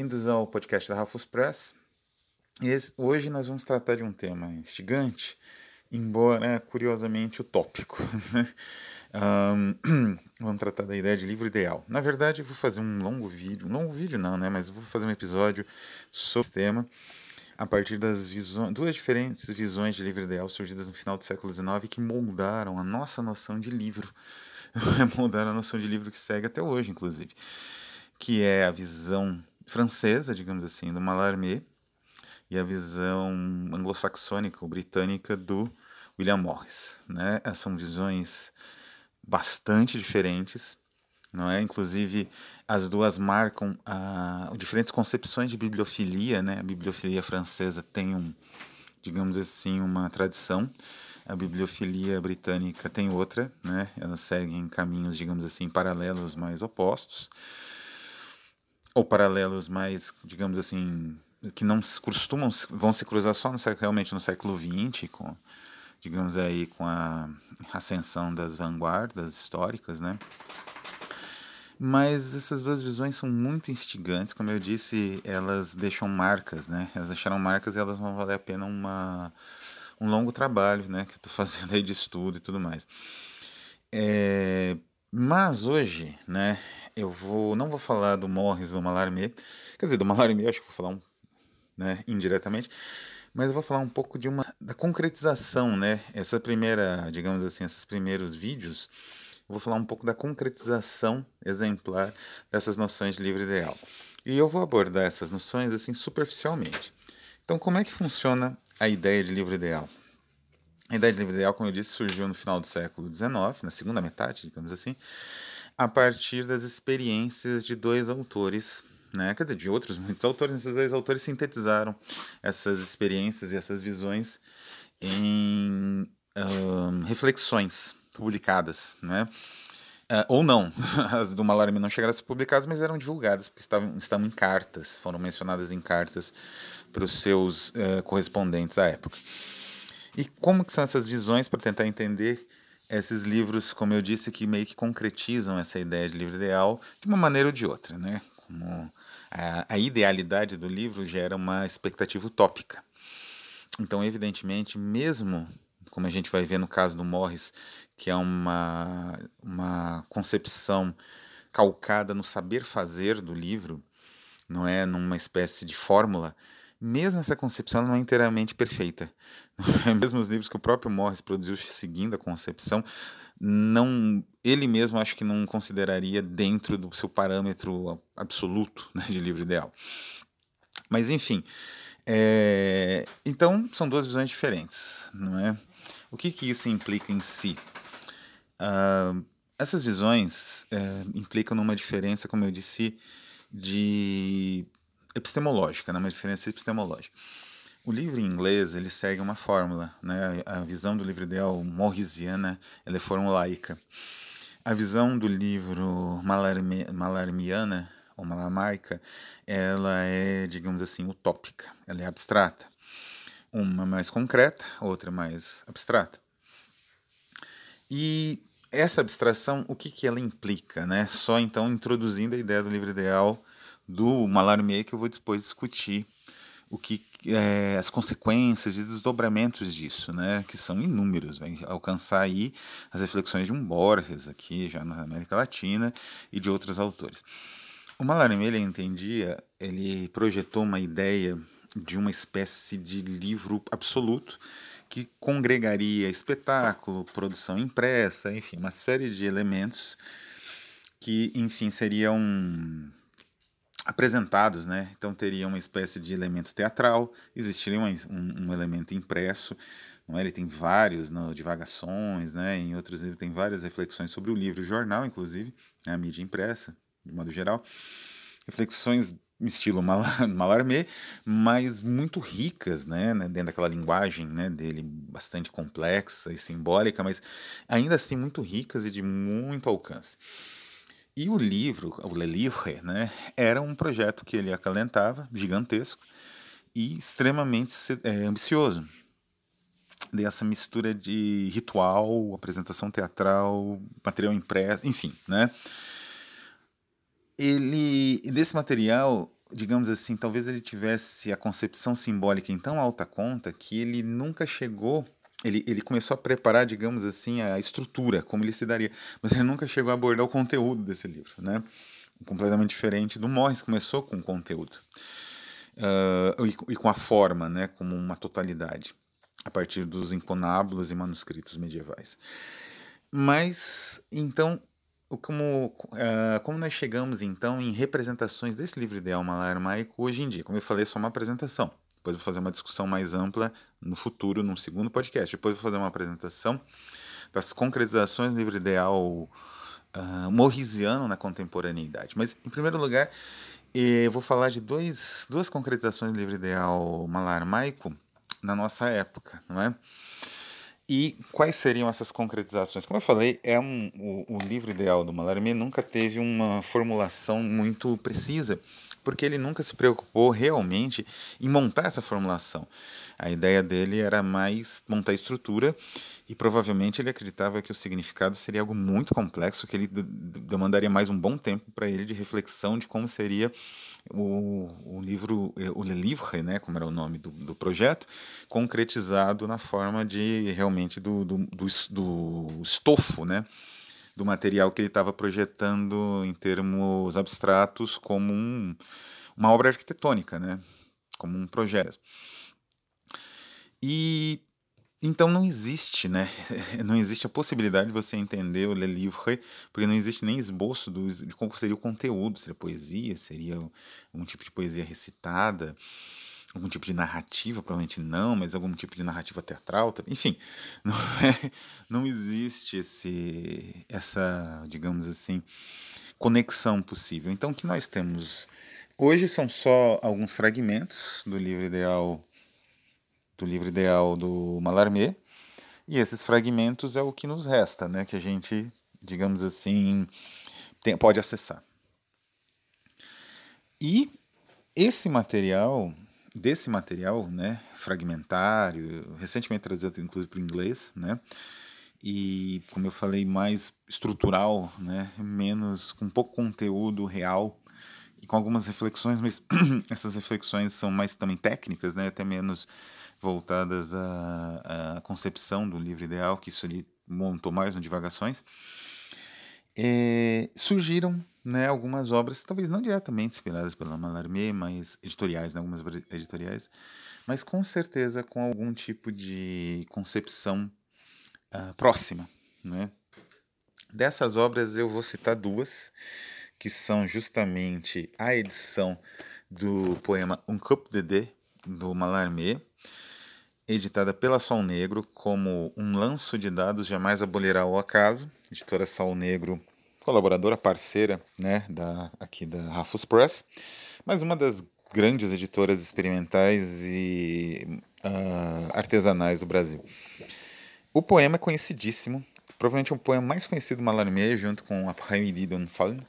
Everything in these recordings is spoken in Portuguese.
Bem-vindos ao podcast da Rafus Press. Esse, hoje nós vamos tratar de um tema instigante, embora curiosamente utópico. um, vamos tratar da ideia de livro ideal. Na verdade, eu vou fazer um longo vídeo, um longo vídeo não, né? Mas vou fazer um episódio sobre esse tema a partir das visões, duas diferentes visões de livro ideal surgidas no final do século XIX que moldaram a nossa noção de livro, moldaram a noção de livro que segue até hoje, inclusive, que é a visão francesa, digamos assim, do Mallarmé e a visão anglo-saxônica ou britânica do William Morris, né? São visões bastante diferentes, não é? Inclusive as duas marcam ah, diferentes concepções de bibliofilia, né? A bibliofilia francesa tem um, digamos assim, uma tradição. A bibliofilia britânica tem outra, né? Elas seguem caminhos, digamos assim, paralelos mais opostos ou paralelos mais, digamos assim, que não costumam vão se cruzar só no realmente no século XX com digamos aí com a ascensão das vanguardas históricas, né? Mas essas duas visões são muito instigantes, como eu disse, elas deixam marcas, né? Elas deixaram marcas e elas vão valer a pena uma um longo trabalho, né, que eu estou fazendo aí de estudo e tudo mais. É, mas hoje, né, eu vou não vou falar do Morris do Mallarmé, quer dizer, do Mallarmé acho que vou falar um, né, indiretamente, mas eu vou falar um pouco de uma da concretização, né? Essa primeira, digamos assim, esses primeiros vídeos, vou falar um pouco da concretização exemplar dessas noções de livre ideal. E eu vou abordar essas noções assim superficialmente. Então, como é que funciona a ideia de livro ideal? A ideia de livro ideal, como eu disse, surgiu no final do século XIX, na segunda metade, digamos assim, a partir das experiências de dois autores, né? quer dizer, de outros muitos autores, esses dois autores sintetizaram essas experiências e essas visões em reflexões publicadas, né? Uh, ou não, as do Mallarmé não chegaram a ser publicadas, mas eram divulgadas, porque estavam, estavam em cartas, foram mencionadas em cartas para os seus uh, correspondentes à época. E como que são essas visões para tentar entender esses livros, como eu disse, que meio que concretizam essa ideia de livro ideal de uma maneira ou de outra, né? Como a, a idealidade do livro gera uma expectativa utópica. Então, evidentemente, mesmo como a gente vai ver no caso do Morris, que é uma, uma concepção calcada no saber fazer do livro, não é numa espécie de fórmula, mesmo essa concepção não é inteiramente perfeita. mesmo os livros que o próprio Morris produziu seguindo a concepção, não ele mesmo acho que não consideraria dentro do seu parâmetro absoluto né, de livro ideal. Mas enfim, é, então são duas visões diferentes, não é? O que, que isso implica em si? Uh, essas visões é, implicam numa diferença, como eu disse, de epistemológica, né? uma diferença epistemológica. O livro em inglês ele segue uma fórmula, né? A visão do livro ideal morrisiana ela é formulaica. A visão do livro malarmi, malarmiana ou malamaica, ela é, digamos assim, utópica, ela é abstrata. Uma mais concreta, outra mais abstrata. E essa abstração, o que, que ela implica, né? Só então introduzindo a ideia do livro ideal do Mallarmé que eu vou depois discutir o que é, as consequências e desdobramentos disso, né, que são inúmeros, vai alcançar aí as reflexões de um Borges aqui já na América Latina e de outros autores. O Mallarmé ele entendia, ele projetou uma ideia de uma espécie de livro absoluto que congregaria espetáculo, produção impressa, enfim, uma série de elementos que, enfim, seriam apresentados, né? Então teria uma espécie de elemento teatral, existiria um, um, elemento impresso, é? Ele tem vários no, divagações, né? Em outros ele tem várias reflexões sobre o livro, o jornal, inclusive, né? a mídia impressa, de modo geral, reflexões estilo Mallarmé, mas muito ricas, né, né, dentro daquela linguagem, né, dele bastante complexa e simbólica, mas ainda assim muito ricas e de muito alcance. E o livro, o Le Livre, né, era um projeto que ele acalentava, gigantesco e extremamente é, ambicioso. Dessa mistura de ritual, apresentação teatral, material impresso, enfim, né? Ele, desse material, digamos assim, talvez ele tivesse a concepção simbólica em tão alta conta que ele nunca chegou ele, ele começou a preparar, digamos assim, a estrutura, como ele se daria, mas ele nunca chegou a abordar o conteúdo desse livro, né? Completamente diferente do Morris, começou com o conteúdo uh, e, e, com a forma, né? Como uma totalidade, a partir dos inconábulos e manuscritos medievais. Mas, então, como, uh, como nós chegamos, então, em representações desse livro ideal malarmaico hoje em dia? Como eu falei, é só uma apresentação. Depois vou fazer uma discussão mais ampla no futuro, num segundo podcast. Depois vou fazer uma apresentação das concretizações do livro ideal uh, morrisiano na contemporaneidade. Mas, em primeiro lugar, eu vou falar de dois, duas concretizações do livro ideal malarmaico na nossa época, não é? E quais seriam essas concretizações? Como eu falei, é um, o, o livro ideal do Mallarmé nunca teve uma formulação muito precisa porque ele nunca se preocupou realmente em montar essa formulação. A ideia dele era mais montar estrutura e provavelmente ele acreditava que o significado seria algo muito complexo, que ele demandaria mais um bom tempo para ele de reflexão de como seria o, o livro, eh, o Le Livre, né, como era o nome do, do projeto, concretizado na forma de realmente do, do, do, do estofo, né, do material que ele estava projetando em termos abstratos como um, uma obra arquitetônica, né? como um projeto. E então não existe, né? Não existe a possibilidade de você entender o Le Livre, porque não existe nem esboço do, de como seria o conteúdo, seria poesia, seria um tipo de poesia recitada algum tipo de narrativa, provavelmente não, mas algum tipo de narrativa teatral, enfim, não, é, não existe esse, essa, digamos assim, conexão possível. Então, o que nós temos hoje são só alguns fragmentos do livro ideal do livro ideal do Mallarmé, e esses fragmentos é o que nos resta, né, que a gente, digamos assim, tem, pode acessar. E esse material desse material, né, fragmentário, recentemente traduzido inclusive para o inglês, né, e como eu falei, mais estrutural, né, menos com pouco conteúdo real e com algumas reflexões, mas essas reflexões são mais também técnicas, né, até menos voltadas à, à concepção do livro ideal, que isso ele montou mais no Divagações, é, surgiram né, algumas obras, talvez não diretamente inspiradas pela Mallarmé, mas editoriais, né, algumas editoriais, mas com certeza com algum tipo de concepção uh, próxima. Né? Dessas obras eu vou citar duas, que são justamente a edição do poema Um Cup de Dé, do Mallarmé, editada pela Sol Negro como Um Lanço de Dados Jamais Abolirá o Acaso, editora Sol Negro colaboradora parceira né, da, aqui da Rafus Press, mas uma das grandes editoras experimentais e uh, artesanais do Brasil. O poema é conhecidíssimo, provavelmente é o poema mais conhecido do Mallarmé, junto com Après-midi d'Unfallen,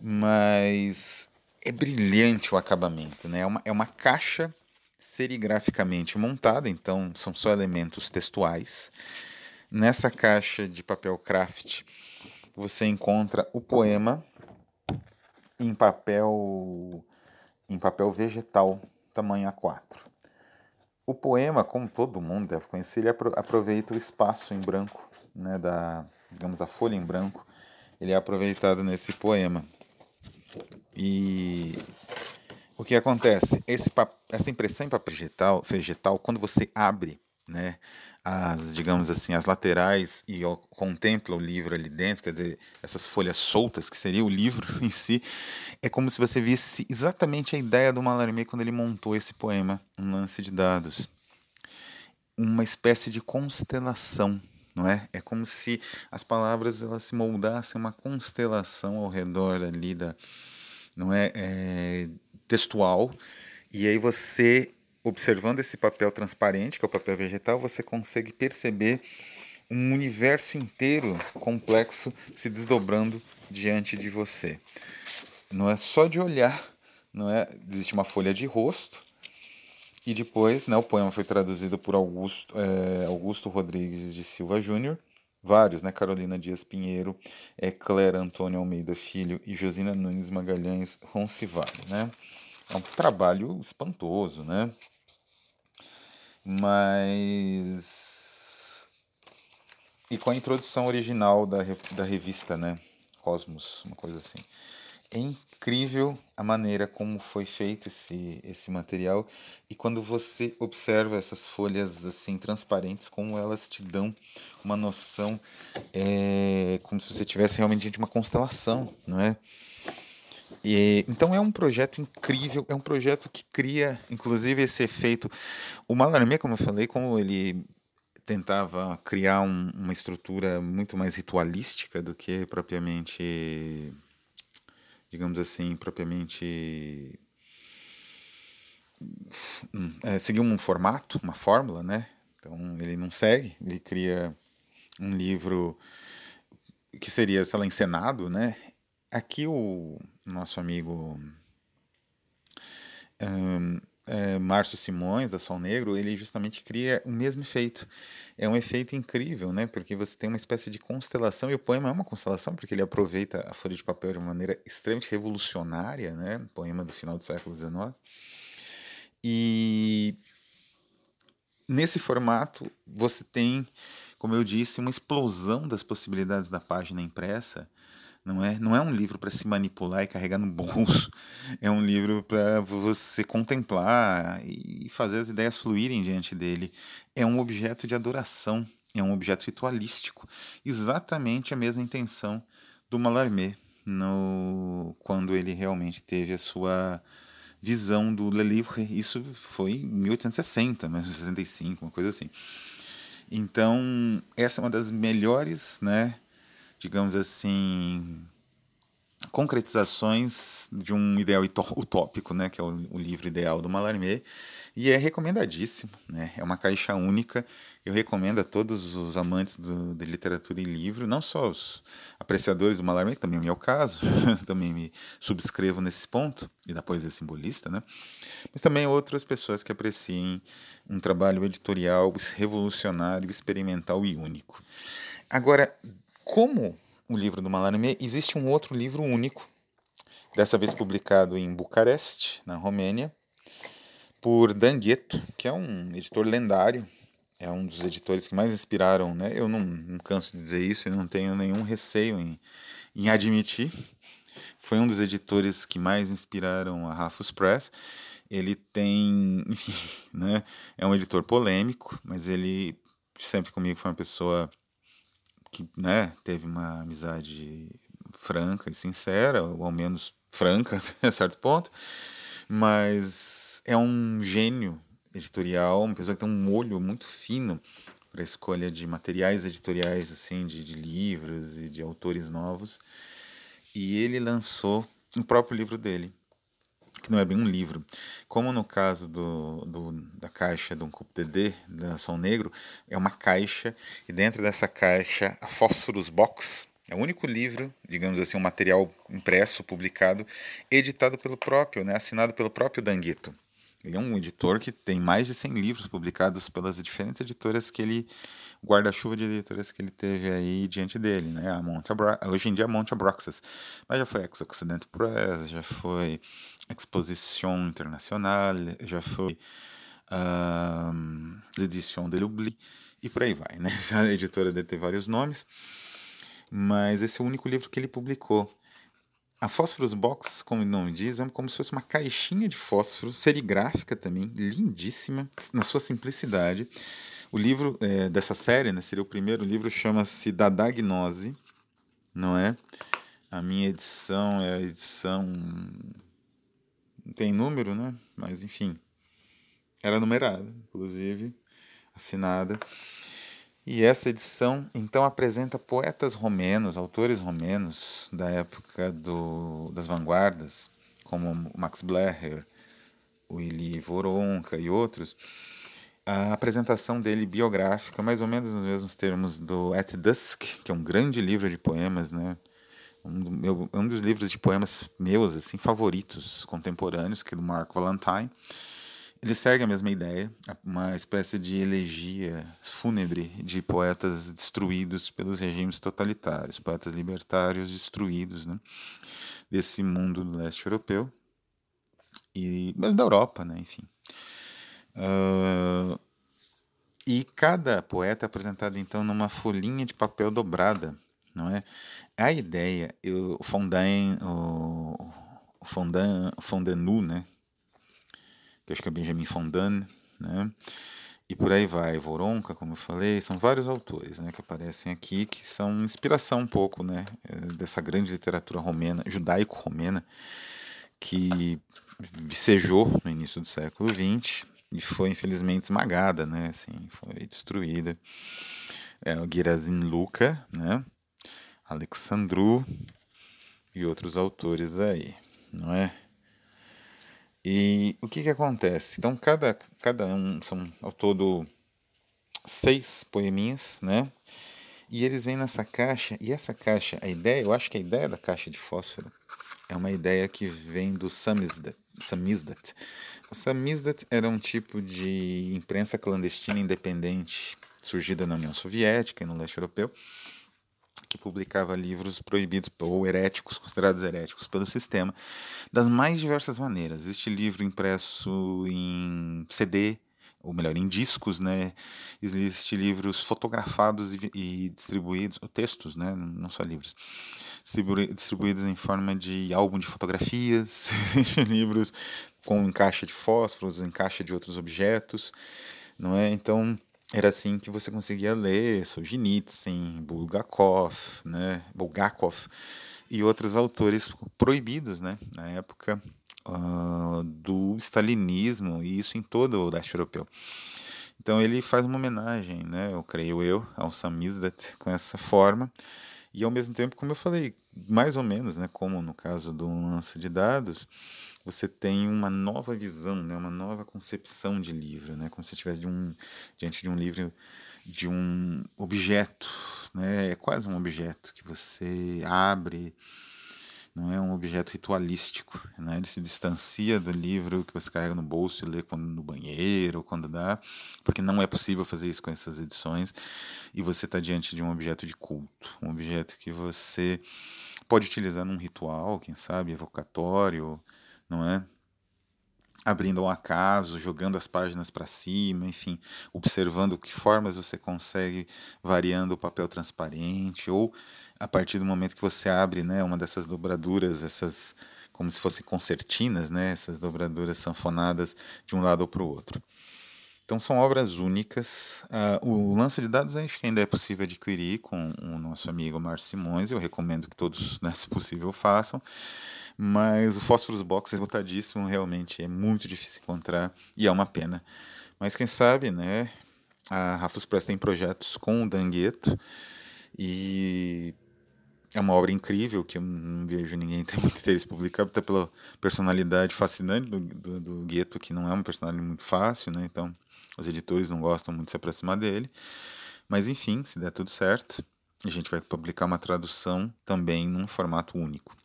mas é brilhante o acabamento, né? É uma, é uma caixa serigraficamente montada, então são só elementos textuais. Nessa caixa de papel craft você encontra o poema em papel em papel vegetal tamanho A4. O poema, como todo mundo deve conhecer, ele aproveita o espaço em branco, né, da, digamos, a folha em branco, ele é aproveitado nesse poema. E o que acontece? Esse, essa impressão em papel vegetal, vegetal, quando você abre né, as, digamos assim, as laterais e contempla o livro ali dentro, quer dizer, essas folhas soltas, que seria o livro em si, é como se você visse exatamente a ideia do Mallarmé quando ele montou esse poema, um lance de dados. Uma espécie de constelação, não é? É como se as palavras elas se moldassem uma constelação ao redor ali da, não é, é textual, e aí você observando esse papel transparente, que é o papel vegetal, você consegue perceber um universo inteiro complexo se desdobrando diante de você. Não é só de olhar, não é? Existe uma folha de rosto e depois, né, o poema foi traduzido por Augusto, é, Augusto Rodrigues de Silva Júnior, vários, né, Carolina Dias Pinheiro, é, Clara Antônio Almeida Filho e Josina Nunes Magalhães Roncivale, né? É um trabalho espantoso, né? Mas. E com a introdução original da, da revista, né? Cosmos, uma coisa assim. É incrível a maneira como foi feito esse, esse material e quando você observa essas folhas assim transparentes, como elas te dão uma noção, é, como se você tivesse realmente de uma constelação, não é? E, então é um projeto incrível, é um projeto que cria, inclusive, esse efeito. O Mallarmé, como eu falei, como ele tentava criar um, uma estrutura muito mais ritualística do que propriamente, digamos assim, propriamente é, seguir um formato, uma fórmula, né? Então ele não segue, ele cria um livro que seria, sei lá, encenado, né? Aqui o nosso amigo um, é, Márcio Simões, da Sol Negro, ele justamente cria o mesmo efeito. É um efeito incrível, né? Porque você tem uma espécie de constelação, e o poema é uma constelação, porque ele aproveita a folha de papel de uma maneira extremamente revolucionária, né? Poema do final do século XIX. E nesse formato você tem, como eu disse, uma explosão das possibilidades da página impressa não é, não é um livro para se manipular e carregar no bolso. É um livro para você contemplar e fazer as ideias fluírem diante dele. É um objeto de adoração, é um objeto ritualístico. Exatamente a mesma intenção do Mallarmé no, quando ele realmente teve a sua visão do Le Livre. Isso foi em 1860, 1965, uma coisa assim. Então, essa é uma das melhores, né? Digamos assim, concretizações de um ideal utópico, né, que é o, o, livro ideal do Mallarmé, e é recomendadíssimo, né, é uma caixa única, eu recomendo a todos os amantes do, de literatura e livro, não só os apreciadores do Mallarmé, que também é o meu caso, também me subscrevo nesse ponto, e da poesia simbolista, né, mas também outras pessoas que apreciem um trabalho editorial revolucionário, experimental e único. Agora, como o livro do Mallarmé, existe um outro livro único, dessa vez publicado em Bucareste, na Romênia, por Dan Ghetto, que é um editor lendário, é um dos editores que mais inspiraram, né? Eu não, não canso de dizer isso e não tenho nenhum receio em, em admitir. Foi um dos editores que mais inspiraram a Rafus Press. Ele tem, enfim, né? É um editor polêmico, mas ele sempre comigo foi uma pessoa que né, teve uma amizade franca e sincera, ou ao menos franca até certo ponto, mas é um gênio editorial, uma pessoa que tem um olho muito fino para a escolha de materiais editoriais, assim, de, de livros e de autores novos. E ele lançou o próprio livro dele, que não é bem um livro. Como no caso do, do da caixa do Coupe DD, da Som Negro, é uma caixa, e dentro dessa caixa, a Phosphorus Box, é o único livro, digamos assim, um material impresso, publicado, editado pelo próprio, né, assinado pelo próprio Danguito. Ele é um editor que tem mais de 100 livros publicados pelas diferentes editoras que ele guarda-chuva de editoras que ele teve aí diante dele, né? A Monte Abra hoje em dia a Monte Abraxas, mas já foi Ex-Occident Press, já foi Exposition Internationale, já foi uh, Edition de l'Oubli, e por aí vai, né? A editora deve ter vários nomes, mas esse é o único livro que ele publicou. A Phosphorus Box, como o nome diz, é como se fosse uma caixinha de fósforo, serigráfica também, lindíssima, na sua simplicidade. O livro é, dessa série, né, seria o primeiro livro, chama-se Da Diagnose, não é? A minha edição é a edição. Tem número, né? Mas enfim. Era numerada, inclusive, assinada. E essa edição então apresenta poetas romenos, autores romenos da época do, das vanguardas, como Max Blecher, o Ili Voronka e outros. A apresentação dele biográfica, mais ou menos nos mesmos termos do At Dusk, que é um grande livro de poemas, né? Um, do meu, um dos livros de poemas meus assim favoritos contemporâneos, que é do Mark Valentine ele segue a mesma ideia, uma espécie de elegia fúnebre de poetas destruídos pelos regimes totalitários, poetas libertários destruídos né, desse mundo do leste europeu. e da Europa, né? Enfim. Uh, e cada poeta é apresentado então numa folhinha de papel dobrada, não é? A ideia, eu, Fondain, o, Fondain, Fondanu, né? Que acho que é Benjamin Fondan, né? E por aí vai, Voronka, como eu falei, são vários autores né, que aparecem aqui que são inspiração um pouco né, dessa grande literatura romena, judaico-romena, que vicejou no início do século XX e foi infelizmente esmagada, né, assim, foi destruída. É, o Girazin Luca, né, Alexandru e outros autores aí, não é? E o que, que acontece? Então, cada, cada um são ao todo seis poeminhas, né? E eles vêm nessa caixa, e essa caixa, a ideia, eu acho que a ideia da caixa de fósforo é uma ideia que vem do samizdat. samizdat. O samizdat era um tipo de imprensa clandestina independente surgida na União Soviética e no leste europeu, que publicava livros proibidos ou heréticos, considerados heréticos pelo sistema, das mais diversas maneiras. Existe livro impresso em CD, ou melhor, em discos, né? Existe livros fotografados e, e distribuídos, ou textos, né? Não só livros, distribuídos em forma de álbum de fotografias. Existem livros com encaixe de fósforos, encaixe de outros objetos, não é? Então era assim que você conseguia ler Solzhenitsyn, Bulgakov, né, Bulgakov e outros autores proibidos, né, na época uh, do stalinismo e isso em todo o leste europeu. Então ele faz uma homenagem, né, eu creio eu, ao samizdat com essa forma e ao mesmo tempo, como eu falei, mais ou menos, né, como no caso do lance de dados, você tem uma nova visão, né, uma nova concepção de livro, né, como se estivesse de um, diante de um livro, de um objeto, né, é quase um objeto que você abre, não é um objeto ritualístico, né, ele se distancia do livro que você carrega no bolso e lê quando no banheiro, quando dá, porque não é possível fazer isso com essas edições, e você está diante de um objeto de culto, um objeto que você pode utilizar num ritual, quem sabe, evocatório, não é? Abrindo ao acaso, jogando as páginas para cima, enfim, observando que formas você consegue variando o papel transparente, ou a partir do momento que você abre né, uma dessas dobraduras, essas como se fossem concertinas, né, essas dobraduras sanfonadas de um lado para o outro. Então são obras únicas. Uh, o lance de dados acho que ainda é possível adquirir com o nosso amigo Márcio Simões. Eu recomendo que todos, né, se possível, façam. Mas o Phosphorus Box é esgotadíssimo, realmente é muito difícil encontrar e é uma pena. Mas quem sabe, né? A Rafus Press tem projetos com o Dangueto e é uma obra incrível que eu não vejo ninguém ter muito interesse em publicar, até pela personalidade fascinante do, do, do Gueto, que não é uma personalidade muito fácil, né? Então os editores não gostam muito de se aproximar dele. Mas enfim, se der tudo certo, a gente vai publicar uma tradução também num formato único.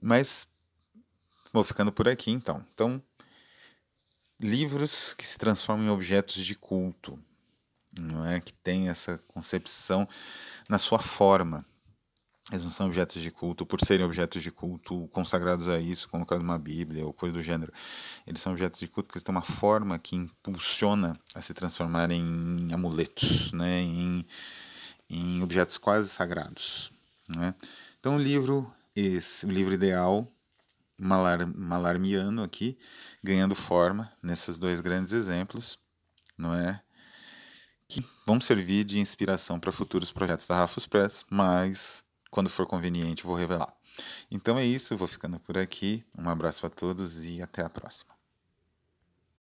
Mas vou ficando por aqui então. Então, livros que se transformam em objetos de culto, não é? Que tem essa concepção na sua forma. Eles não são objetos de culto por serem objetos de culto consagrados a isso, como de uma Bíblia ou coisa do gênero. Eles são objetos de culto porque eles têm uma forma que impulsiona a se transformar em amuletos, né? em, em objetos quase sagrados. Né? Então, o livro esse, o livro ideal malar, malarmiano aqui, ganhando forma nesses dois grandes exemplos, não é? Que vão servir de inspiração para futuros projetos da Rafus Press, mas quando for conveniente vou revelar. Então é isso, vou ficando por aqui. Um abraço a todos e até a próxima.